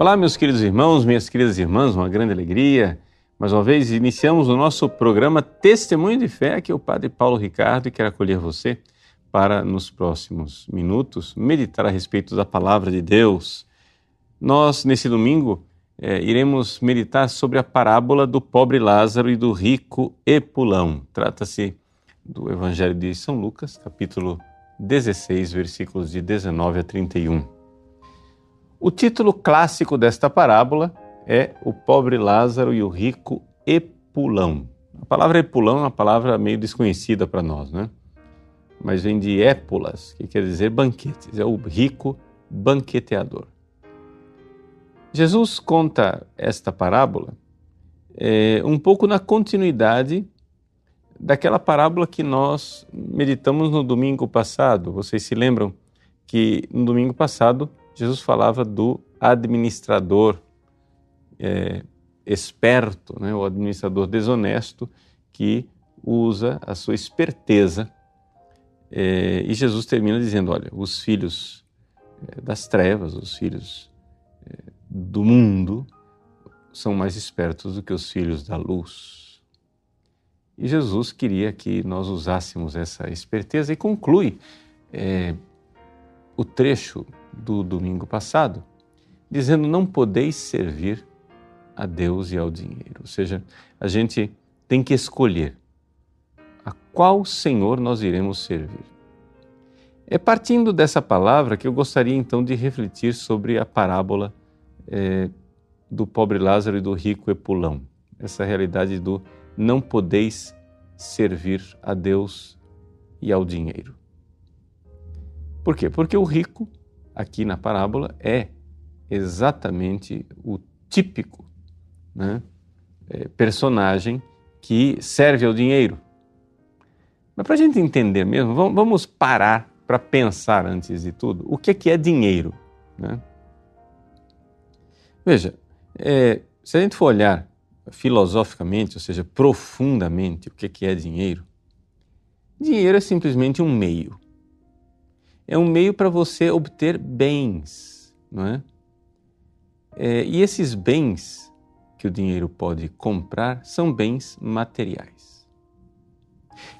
Olá, meus queridos irmãos, minhas queridas irmãs, uma grande alegria. Mais uma vez, iniciamos o nosso programa Testemunho de Fé, que é o Padre Paulo Ricardo e quero acolher você para, nos próximos minutos, meditar a respeito da palavra de Deus. Nós, nesse domingo, é, iremos meditar sobre a parábola do pobre Lázaro e do rico Epulão. Trata-se do Evangelho de São Lucas, capítulo 16, versículos de 19 a 31. O título clássico desta parábola é O Pobre Lázaro e o Rico Epulão. A palavra Epulão é uma palavra meio desconhecida para nós, né? Mas vem de épulas, que quer dizer banquetes. É o rico banqueteador. Jesus conta esta parábola é, um pouco na continuidade daquela parábola que nós meditamos no domingo passado. Vocês se lembram que no domingo passado Jesus falava do administrador é, esperto, né, o administrador desonesto que usa a sua esperteza. É, e Jesus termina dizendo: olha, os filhos é, das trevas, os filhos é, do mundo, são mais espertos do que os filhos da luz. E Jesus queria que nós usássemos essa esperteza e conclui é, o trecho do domingo passado, dizendo: não podeis servir a Deus e ao dinheiro. Ou seja, a gente tem que escolher a qual Senhor nós iremos servir. É partindo dessa palavra que eu gostaria então de refletir sobre a parábola é, do pobre Lázaro e do rico Epulão. Essa realidade do não podeis servir a Deus e ao dinheiro. Por quê? Porque o rico aqui na parábola é exatamente o típico né, é, personagem que serve ao dinheiro. Mas para a gente entender mesmo, vamos parar para pensar antes de tudo o que é, que é dinheiro. Né? Veja, é, se a gente for olhar filosoficamente, ou seja, profundamente, o que é, que é dinheiro, dinheiro é simplesmente um meio é um meio para você obter bens, não é? é? E esses bens que o dinheiro pode comprar são bens materiais.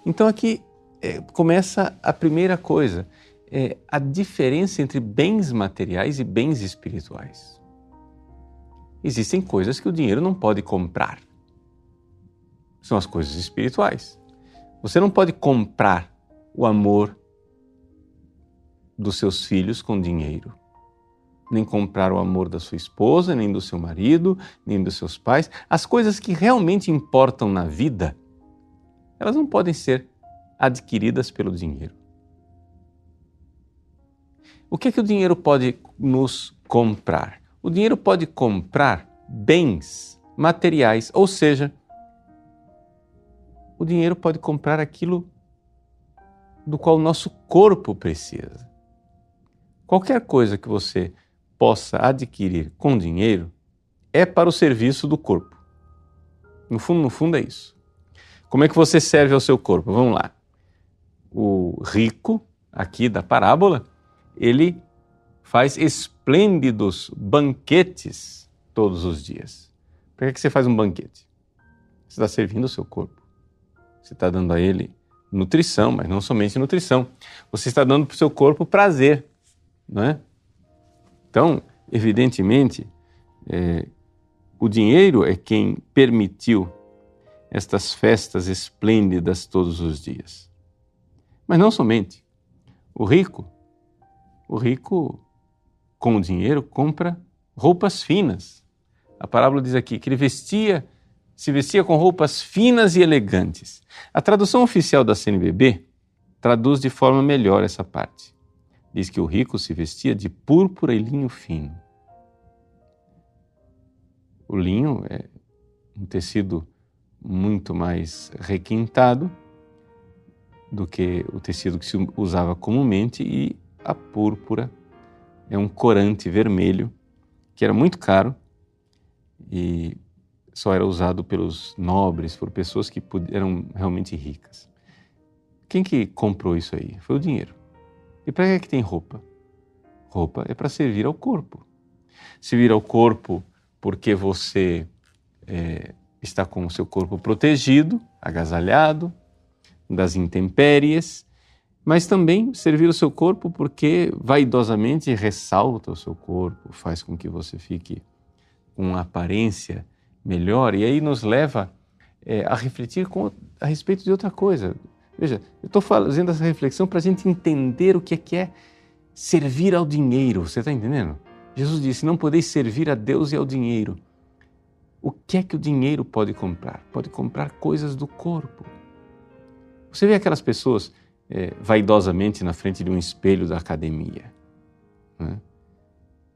Então aqui é, começa a primeira coisa, é a diferença entre bens materiais e bens espirituais. Existem coisas que o dinheiro não pode comprar. São as coisas espirituais. Você não pode comprar o amor, dos seus filhos com dinheiro. Nem comprar o amor da sua esposa, nem do seu marido, nem dos seus pais. As coisas que realmente importam na vida, elas não podem ser adquiridas pelo dinheiro. O que é que o dinheiro pode nos comprar? O dinheiro pode comprar bens materiais, ou seja, o dinheiro pode comprar aquilo do qual o nosso corpo precisa. Qualquer coisa que você possa adquirir com dinheiro é para o serviço do corpo. No fundo, no fundo é isso. Como é que você serve ao seu corpo? Vamos lá. O rico, aqui da parábola, ele faz esplêndidos banquetes todos os dias. Por que, que você faz um banquete? Você está servindo o seu corpo. Você está dando a ele nutrição, mas não somente nutrição. Você está dando para o seu corpo prazer não é? Então, evidentemente, é, o dinheiro é quem permitiu estas festas esplêndidas todos os dias. Mas não somente. O rico, o rico com o dinheiro compra roupas finas. A parábola diz aqui que ele vestia, se vestia com roupas finas e elegantes. A tradução oficial da CNBB traduz de forma melhor essa parte. Diz que o rico se vestia de púrpura e linho fino. O linho é um tecido muito mais requintado do que o tecido que se usava comumente e a púrpura é um corante vermelho que era muito caro e só era usado pelos nobres, por pessoas que eram realmente ricas. Quem que comprou isso aí? Foi o dinheiro. E para que, é que tem roupa? Roupa é para servir ao corpo. Servir ao corpo porque você é, está com o seu corpo protegido, agasalhado das intempéries, mas também servir o seu corpo porque vaidosamente ressalta o seu corpo, faz com que você fique com uma aparência melhor e aí nos leva é, a refletir com, a respeito de outra coisa. Veja, eu estou fazendo essa reflexão para a gente entender o que é, que é servir ao dinheiro. Você está entendendo? Jesus disse: Não podeis servir a Deus e ao dinheiro. O que é que o dinheiro pode comprar? Pode comprar coisas do corpo. Você vê aquelas pessoas é, vaidosamente na frente de um espelho da academia. Né?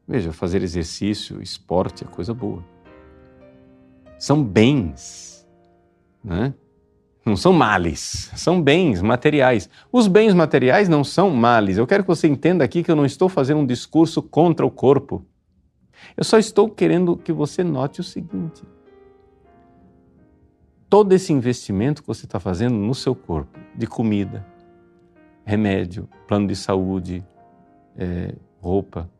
Veja, fazer exercício, esporte é coisa boa. São bens, né? Não são males, são bens materiais. Os bens materiais não são males. Eu quero que você entenda aqui que eu não estou fazendo um discurso contra o corpo. Eu só estou querendo que você note o seguinte: todo esse investimento que você está fazendo no seu corpo, de comida, remédio, plano de saúde, é, roupa,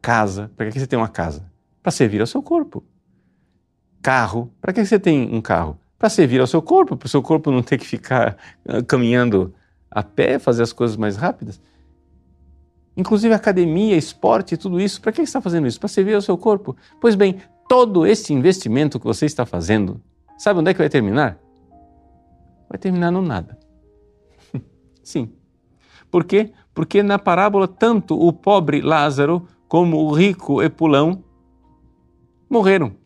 casa. Para que você tem uma casa? Para servir ao seu corpo. Carro. Para que você tem um carro? Para servir ao seu corpo, para o seu corpo não ter que ficar ah, caminhando a pé, fazer as coisas mais rápidas. Inclusive academia, esporte, tudo isso. Para que você está fazendo isso? Para servir ao seu corpo. Pois bem, todo esse investimento que você está fazendo, sabe onde é que vai terminar? Vai terminar no nada. Sim. Por quê? Porque na parábola, tanto o pobre Lázaro como o rico Epulão morreram.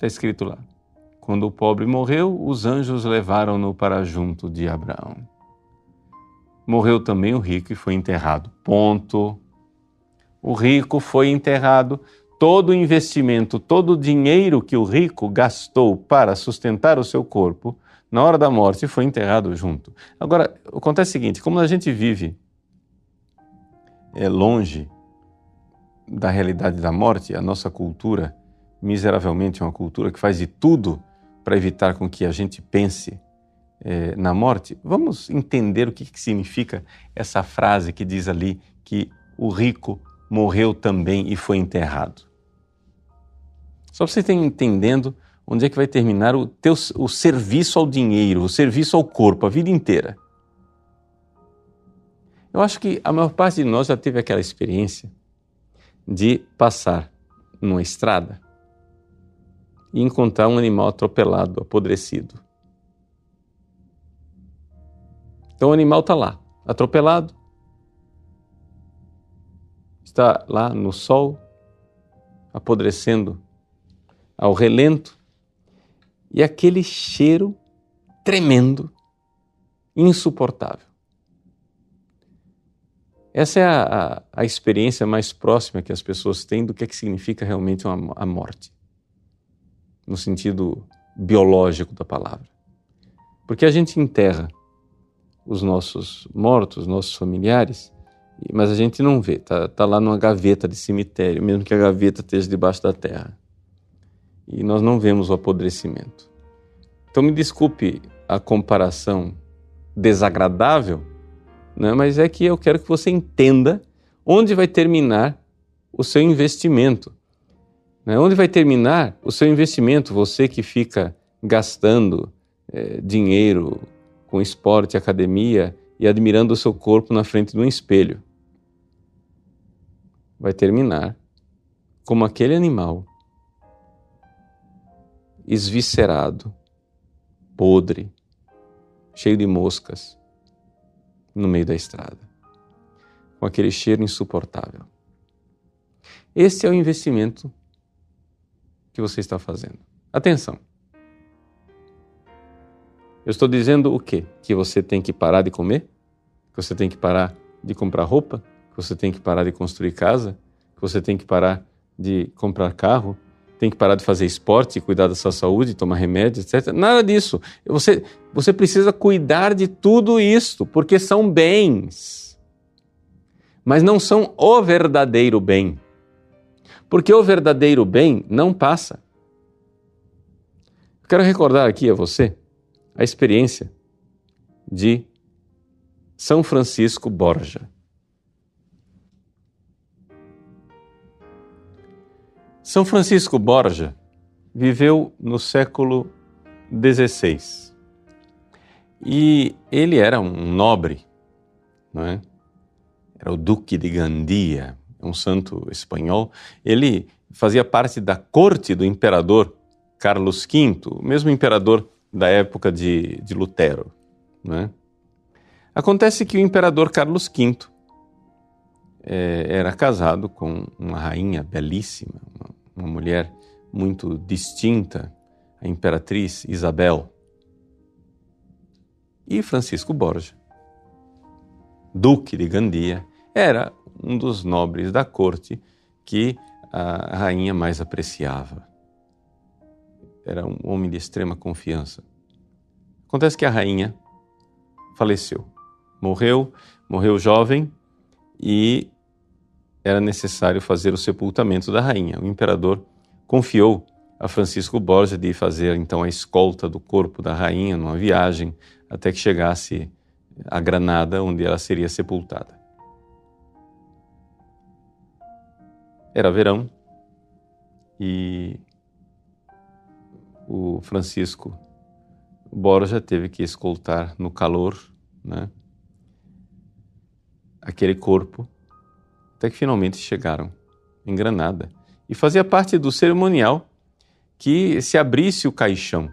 Está escrito lá. Quando o pobre morreu, os anjos levaram-no para junto de Abraão. Morreu também o rico e foi enterrado. Ponto. O rico foi enterrado. Todo o investimento, todo o dinheiro que o rico gastou para sustentar o seu corpo na hora da morte foi enterrado junto. Agora, acontece o seguinte: como a gente vive é, longe da realidade da morte, a nossa cultura, miseravelmente, é uma cultura que faz de tudo para evitar com que a gente pense é, na morte, vamos entender o que, que significa essa frase que diz ali que o rico morreu também e foi enterrado. Só para você ter entendendo onde é que vai terminar o, teu, o serviço ao dinheiro, o serviço ao corpo, a vida inteira. Eu acho que a maior parte de nós já teve aquela experiência de passar numa estrada e encontrar um animal atropelado, apodrecido. Então o animal está lá, atropelado, está lá no sol, apodrecendo ao relento, e aquele cheiro tremendo, insuportável. Essa é a, a, a, experiência mais próxima que as pessoas têm do que, é que significa realmente uma, a morte, no sentido biológico da palavra. Porque a gente enterra os nossos mortos, nossos familiares, mas a gente não vê, tá, tá lá numa gaveta de cemitério, mesmo que a gaveta esteja debaixo da terra e nós não vemos o apodrecimento. Então me desculpe a comparação desagradável, né? mas é que eu quero que você entenda onde vai terminar o seu investimento. Né? Onde vai terminar o seu investimento, você que fica gastando é, dinheiro com esporte, academia e admirando o seu corpo na frente de um espelho. Vai terminar como aquele animal esviscerado, podre, cheio de moscas, no meio da estrada, com aquele cheiro insuportável. Esse é o investimento que você está fazendo. Atenção! Eu estou dizendo o quê? Que você tem que parar de comer? Que você tem que parar de comprar roupa? Que você tem que parar de construir casa? Que você tem que parar de comprar carro? tem que parar de fazer esporte, cuidar da sua saúde, tomar remédio, etc. Nada disso. Você, você precisa cuidar de tudo isso, porque são bens. Mas não são o verdadeiro bem. Porque o verdadeiro bem não passa. quero recordar aqui a você a experiência de São Francisco Borja. São Francisco Borja viveu no século XVI e ele era um nobre, não é? Era o Duque de Gandia, um santo espanhol. Ele fazia parte da corte do imperador Carlos V, o mesmo imperador da época de, de Lutero. Né? Acontece que o imperador Carlos V é, era casado com uma rainha belíssima, uma, uma mulher muito distinta, a imperatriz Isabel. E Francisco Borja, duque de Gandia, era um dos nobres da corte que a rainha mais apreciava. Era um homem de extrema confiança. Acontece que a rainha faleceu. Morreu, morreu jovem e era necessário fazer o sepultamento da rainha. O imperador confiou a Francisco Borja de fazer então a escolta do corpo da rainha numa viagem até que chegasse a Granada, onde ela seria sepultada. Era verão e o Francisco Borja teve que escoltar no calor né, aquele corpo, até que finalmente chegaram em Granada. E fazia parte do cerimonial que se abrisse o caixão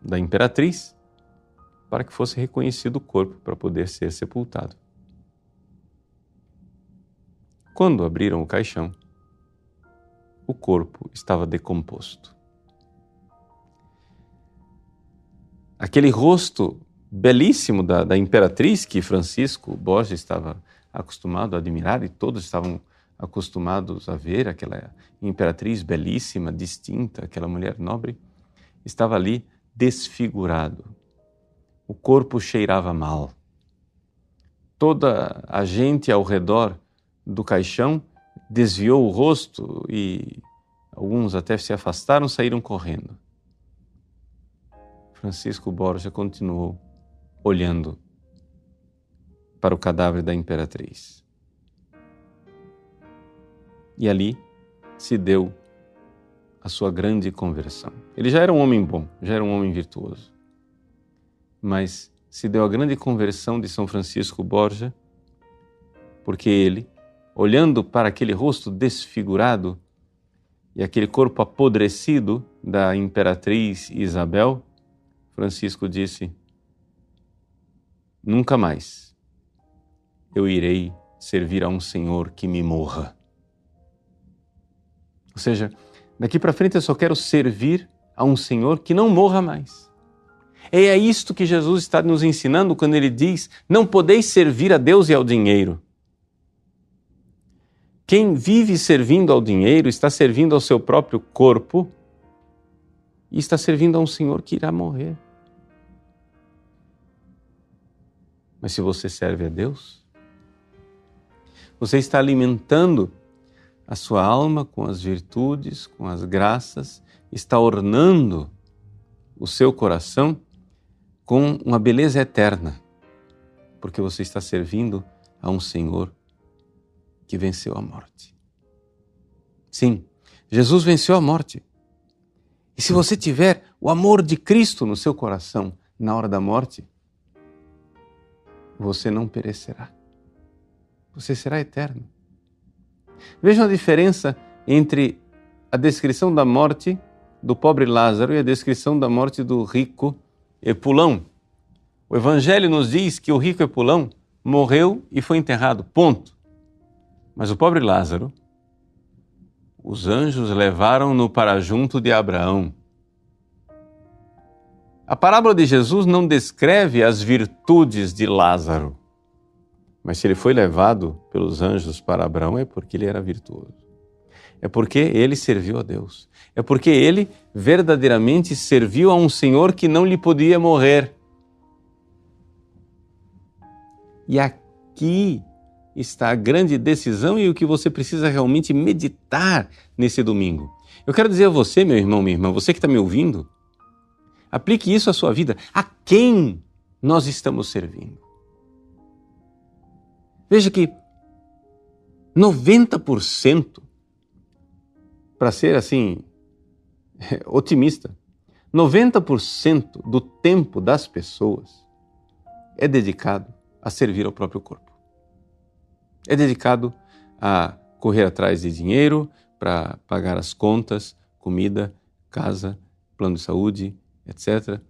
da imperatriz para que fosse reconhecido o corpo para poder ser sepultado. Quando abriram o caixão, o corpo estava decomposto. Aquele rosto belíssimo da, da imperatriz que Francisco Borges estava acostumado a admirar e todos estavam acostumados a ver, aquela imperatriz belíssima, distinta, aquela mulher nobre, estava ali desfigurado. O corpo cheirava mal. Toda a gente ao redor do caixão, desviou o rosto e alguns até se afastaram, saíram correndo. Francisco Borja continuou olhando para o cadáver da imperatriz. E ali se deu a sua grande conversão. Ele já era um homem bom, já era um homem virtuoso. Mas se deu a grande conversão de São Francisco Borja, porque ele, olhando para aquele rosto desfigurado e aquele corpo apodrecido da imperatriz Isabel, Francisco disse: Nunca mais eu irei servir a um senhor que me morra. Ou seja, daqui para frente eu só quero servir a um senhor que não morra mais. E é isto que Jesus está nos ensinando quando ele diz: Não podeis servir a Deus e ao dinheiro. Quem vive servindo ao dinheiro está servindo ao seu próprio corpo e está servindo a um Senhor que irá morrer. Mas se você serve a Deus, você está alimentando a sua alma com as virtudes, com as graças, está ornando o seu coração com uma beleza eterna, porque você está servindo a um Senhor que venceu a morte. Sim, Jesus venceu a morte. E se você tiver o amor de Cristo no seu coração na hora da morte, você não perecerá. Você será eterno. Vejam a diferença entre a descrição da morte do pobre Lázaro e a descrição da morte do rico Epulão. O Evangelho nos diz que o rico Epulão morreu e foi enterrado. Ponto. Mas o pobre Lázaro, os anjos levaram-no para junto de Abraão. A parábola de Jesus não descreve as virtudes de Lázaro, mas se ele foi levado pelos anjos para Abraão é porque ele era virtuoso. É porque ele serviu a Deus. É porque ele verdadeiramente serviu a um Senhor que não lhe podia morrer. E aqui está a grande decisão e o que você precisa realmente meditar nesse domingo. Eu quero dizer a você, meu irmão, minha irmã, você que está me ouvindo, aplique isso à sua vida. A quem nós estamos servindo? Veja que 90% para ser assim, otimista, 90% do tempo das pessoas é dedicado a servir ao próprio corpo. É dedicado a correr atrás de dinheiro para pagar as contas, comida, casa, plano de saúde, etc.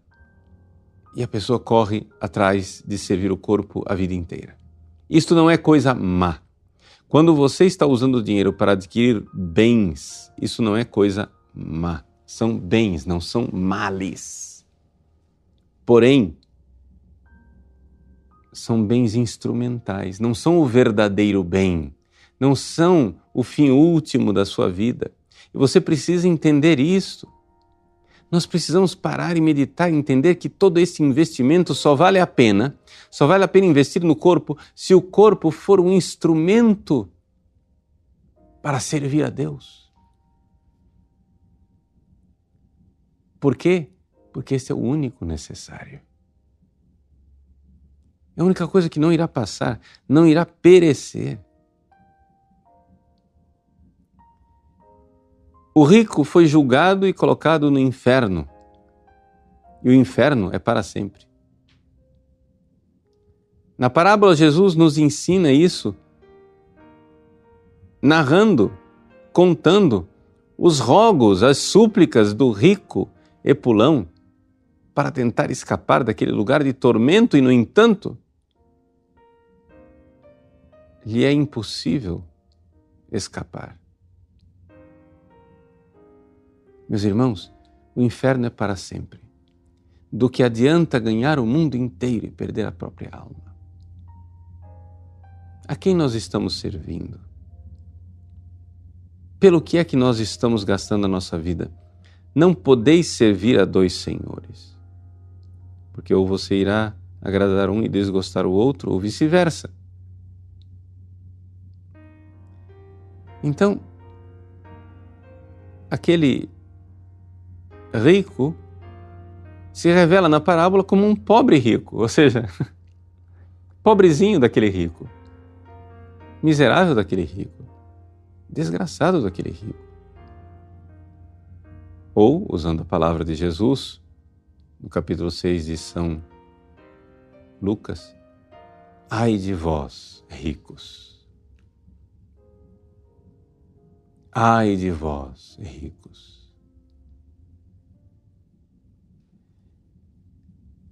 E a pessoa corre atrás de servir o corpo a vida inteira. Isto não é coisa má. Quando você está usando o dinheiro para adquirir bens, isso não é coisa má. São bens, não são males. Porém, são bens instrumentais, não são o verdadeiro bem, não são o fim último da sua vida. E você precisa entender isso. Nós precisamos parar e meditar entender que todo esse investimento só vale a pena, só vale a pena investir no corpo se o corpo for um instrumento para servir a Deus. Por quê? Porque esse é o único necessário. É a única coisa que não irá passar, não irá perecer. O rico foi julgado e colocado no inferno. E o inferno é para sempre. Na parábola, Jesus nos ensina isso, narrando, contando os rogos, as súplicas do rico Epulão para tentar escapar daquele lugar de tormento e, no entanto, lhe é impossível escapar. Meus irmãos, o inferno é para sempre. Do que adianta ganhar o mundo inteiro e perder a própria alma? A quem nós estamos servindo? Pelo que é que nós estamos gastando a nossa vida? Não podeis servir a dois senhores, porque ou você irá agradar um e desgostar o outro, ou vice-versa. Então, aquele rico se revela na parábola como um pobre rico, ou seja, pobrezinho daquele rico, miserável daquele rico, desgraçado daquele rico. Ou, usando a palavra de Jesus, no capítulo 6 de São Lucas, ai de vós, ricos. Ai de vós, ricos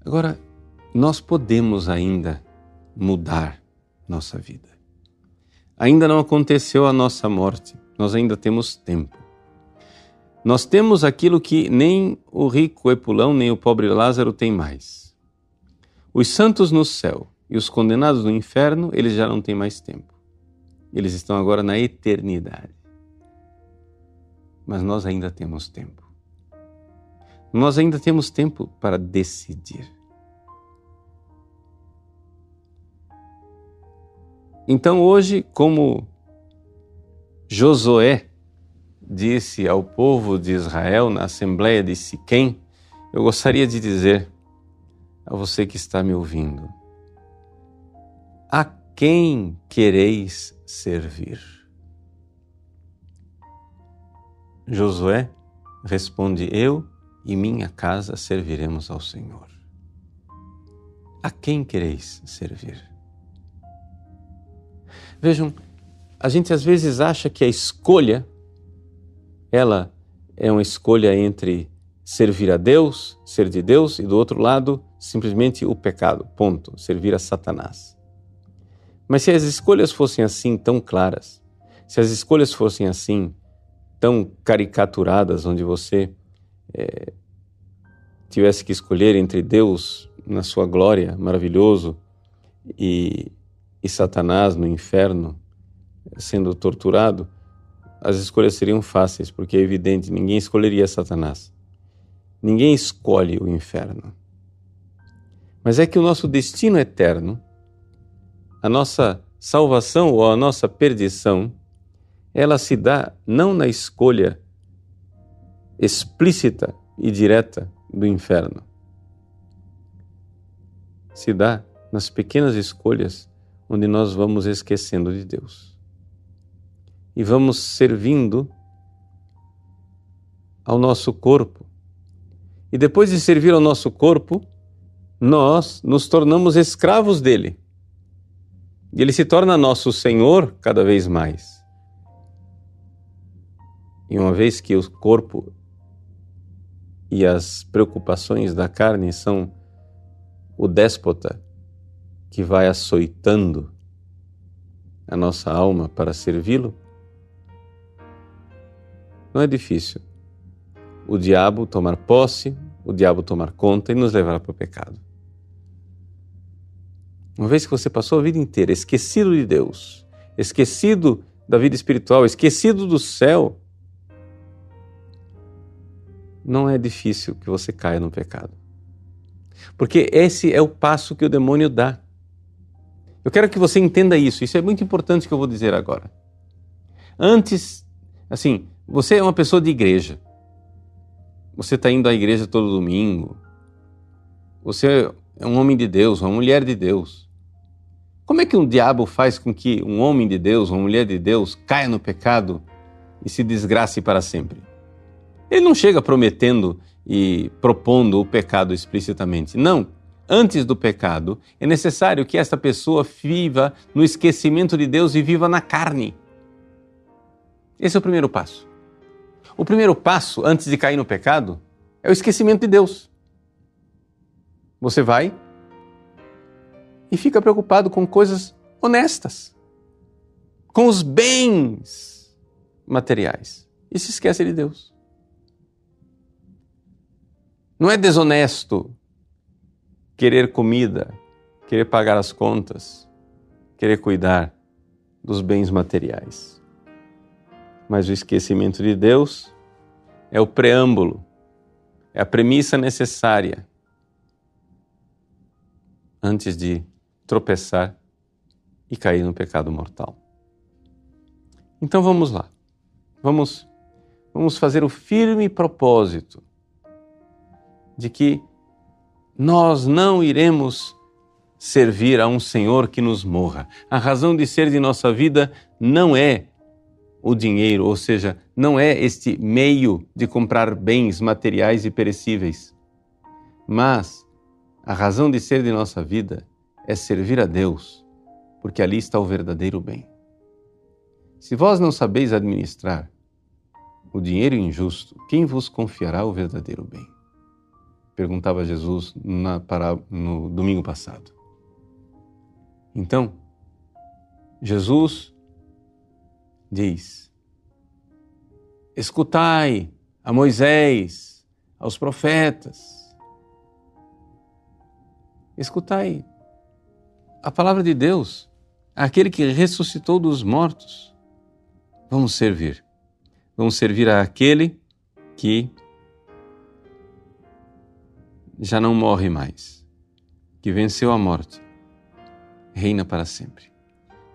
Agora, nós podemos ainda mudar nossa vida. Ainda não aconteceu a nossa morte, nós ainda temos tempo. Nós temos aquilo que nem o rico Epulão nem o pobre Lázaro têm mais. Os santos no céu e os condenados no inferno, eles já não têm mais tempo. Eles estão agora na eternidade. Mas nós ainda temos tempo. Nós ainda temos tempo para decidir. Então, hoje, como Josué disse ao povo de Israel na Assembleia de Siquém, eu gostaria de dizer a você que está me ouvindo: a quem quereis servir? Josué responde: Eu e minha casa serviremos ao Senhor. A quem quereis servir? Vejam, a gente às vezes acha que a escolha, ela é uma escolha entre servir a Deus, ser de Deus, e do outro lado, simplesmente o pecado, ponto, servir a Satanás. Mas se as escolhas fossem assim tão claras, se as escolhas fossem assim tão caricaturadas, onde você é, tivesse que escolher entre Deus na sua glória, maravilhoso, e e Satanás no inferno sendo torturado, as escolhas seriam fáceis, porque é evidente, ninguém escolheria Satanás. Ninguém escolhe o inferno. Mas é que o nosso destino eterno, a nossa salvação ou a nossa perdição, ela se dá não na escolha explícita e direta do inferno. Se dá nas pequenas escolhas onde nós vamos esquecendo de Deus. E vamos servindo ao nosso corpo. E depois de servir ao nosso corpo, nós nos tornamos escravos dele. E ele se torna nosso Senhor cada vez mais. E uma vez que o corpo e as preocupações da carne são o déspota que vai açoitando a nossa alma para servi-lo, não é difícil o diabo tomar posse, o diabo tomar conta e nos levar para o pecado. Uma vez que você passou a vida inteira esquecido de Deus, esquecido da vida espiritual, esquecido do céu, não é difícil que você caia no pecado. Porque esse é o passo que o demônio dá. Eu quero que você entenda isso, isso é muito importante que eu vou dizer agora. Antes, assim, você é uma pessoa de igreja, você está indo à igreja todo domingo, você é um homem de Deus, uma mulher de Deus. Como é que um diabo faz com que um homem de Deus, uma mulher de Deus, caia no pecado e se desgrace para sempre? Ele não chega prometendo e propondo o pecado explicitamente. Não. Antes do pecado, é necessário que esta pessoa viva no esquecimento de Deus e viva na carne. Esse é o primeiro passo. O primeiro passo, antes de cair no pecado, é o esquecimento de Deus. Você vai e fica preocupado com coisas honestas, com os bens materiais e se esquece de Deus. Não é desonesto querer comida, querer pagar as contas, querer cuidar dos bens materiais. Mas o esquecimento de Deus é o preâmbulo, é a premissa necessária antes de tropeçar e cair no pecado mortal. Então vamos lá. Vamos vamos fazer o firme propósito de que nós não iremos servir a um Senhor que nos morra. A razão de ser de nossa vida não é o dinheiro, ou seja, não é este meio de comprar bens materiais e perecíveis. Mas a razão de ser de nossa vida é servir a Deus, porque ali está o verdadeiro bem. Se vós não sabeis administrar o dinheiro injusto, quem vos confiará o verdadeiro bem? Perguntava Jesus na, para, no domingo passado. Então, Jesus diz: Escutai a Moisés, aos profetas. Escutai a palavra de Deus, aquele que ressuscitou dos mortos. Vamos servir. Vamos servir àquele que já não morre mais, que venceu a morte, reina para sempre.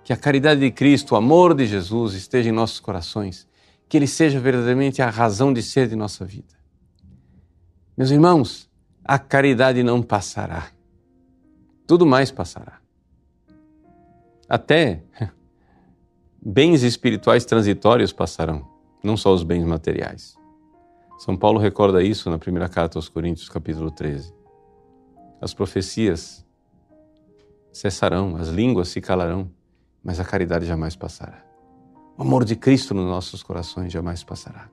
Que a caridade de Cristo, o amor de Jesus esteja em nossos corações, que Ele seja verdadeiramente a razão de ser de nossa vida. Meus irmãos, a caridade não passará, tudo mais passará. Até bens espirituais transitórios passarão, não só os bens materiais. São Paulo recorda isso na primeira carta aos Coríntios, capítulo 13. As profecias cessarão, as línguas se calarão, mas a caridade jamais passará. O amor de Cristo nos nossos corações jamais passará.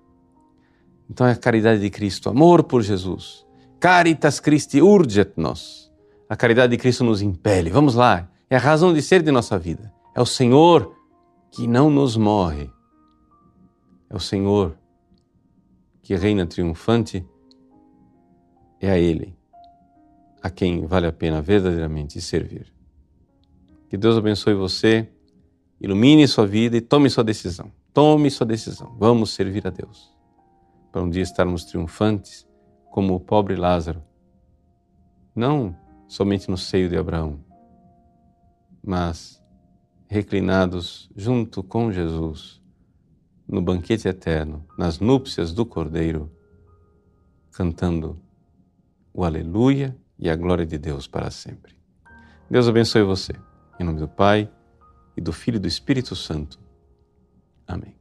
Então é a caridade de Cristo, amor por Jesus. Caritas Christi urget nos. A caridade de Cristo nos impele. Vamos lá, é a razão de ser de nossa vida. É o Senhor que não nos morre. É o Senhor que reina triunfante, é a Ele a quem vale a pena verdadeiramente servir. Que Deus abençoe você, ilumine sua vida e tome sua decisão. Tome sua decisão. Vamos servir a Deus. Para um dia estarmos triunfantes como o pobre Lázaro. Não somente no seio de Abraão, mas reclinados junto com Jesus no banquete eterno, nas núpcias do Cordeiro, cantando o Aleluia e a glória de Deus para sempre. Deus abençoe você. Em nome do Pai, e do Filho e do Espírito Santo. Amém.